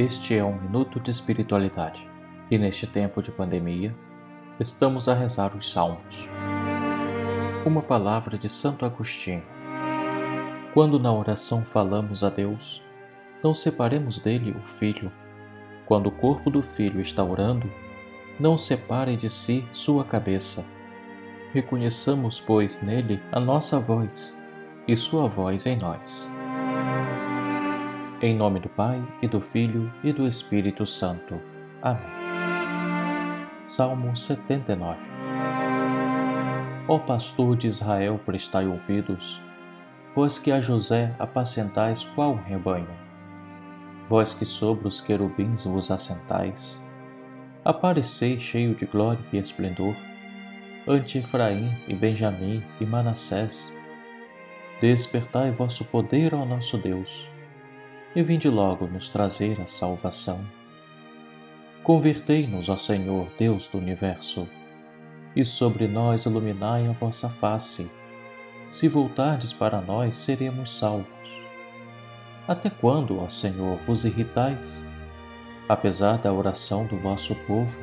Este é um minuto de espiritualidade e neste tempo de pandemia estamos a rezar os Salmos. Uma palavra de Santo Agostinho. Quando na oração falamos a Deus, não separemos dele o Filho. Quando o corpo do Filho está orando, não separe de si sua cabeça. Reconheçamos, pois, nele a nossa voz e sua voz em nós. Em nome do Pai, e do Filho, e do Espírito Santo. Amém. Salmo 79 Ó pastor de Israel, prestai ouvidos, vós que a José apacentais qual rebanho. Vós que sobre os querubins vos assentais, aparecei cheio de glória e esplendor, ante Efraim e Benjamim e Manassés. Despertai vosso poder ao nosso Deus e vinde logo nos trazer a salvação. Convertei-nos, ó Senhor, Deus do universo, e sobre nós iluminai a vossa face. Se voltardes para nós, seremos salvos. Até quando, ó Senhor, vos irritais? Apesar da oração do vosso povo,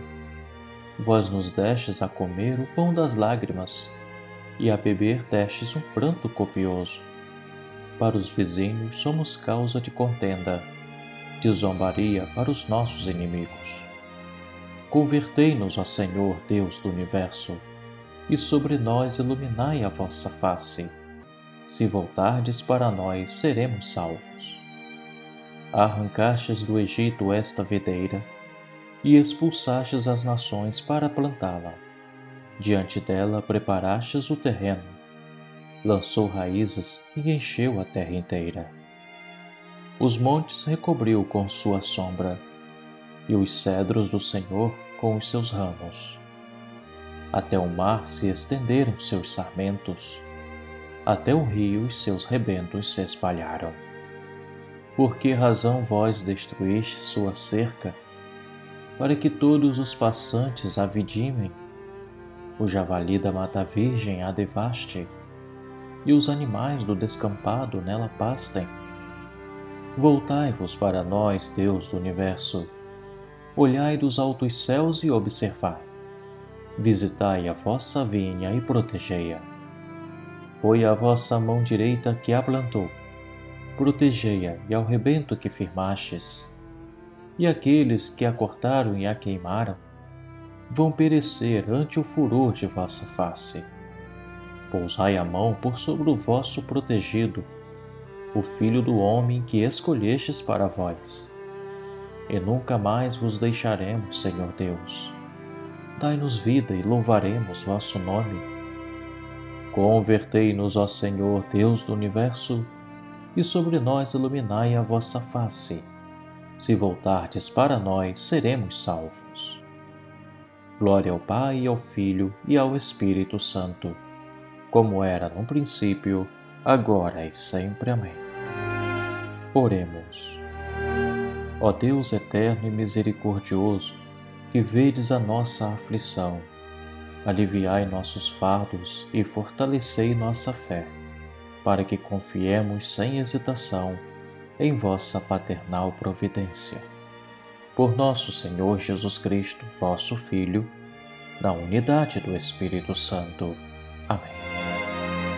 vós nos destes a comer o pão das lágrimas e a beber destes um pranto copioso para os vizinhos somos causa de contenda, de zombaria para os nossos inimigos. Convertei-nos, ó Senhor, Deus do universo, e sobre nós iluminai a vossa face. Se voltardes para nós, seremos salvos. Arrancastes do Egito esta videira, e expulsastes as nações para plantá-la. Diante dela preparastes o terreno, lançou raízes e encheu a terra inteira. Os montes recobriu com sua sombra, e os cedros do Senhor com os seus ramos. Até o mar se estenderam seus sarmentos, até o rio os seus rebentos se espalharam. Por que razão vós destruíste sua cerca, para que todos os passantes a vidimem? O javali da mata virgem a devaste, e os animais do descampado nela pastem. Voltai-vos para nós, Deus do universo. Olhai dos altos céus e observai. Visitai a vossa vinha e protegei-a. Foi a vossa mão direita que a plantou. Protegei-a e ao rebento que firmastes. E aqueles que a cortaram e a queimaram vão perecer ante o furor de vossa face Pousai a mão por sobre o vosso protegido, o filho do homem que escolhestes para vós. E nunca mais vos deixaremos, Senhor Deus. Dai-nos vida e louvaremos vosso nome. Convertei-nos, ó Senhor, Deus do universo, e sobre nós iluminai a vossa face. Se voltardes para nós, seremos salvos. Glória ao Pai, ao Filho e ao Espírito Santo como era no princípio, agora e sempre. Amém. Oremos. Ó Deus eterno e misericordioso, que vedes a nossa aflição, aliviai nossos fardos e fortalecei nossa fé, para que confiemos sem hesitação em vossa paternal providência. Por nosso Senhor Jesus Cristo, vosso Filho, na unidade do Espírito Santo. Amém.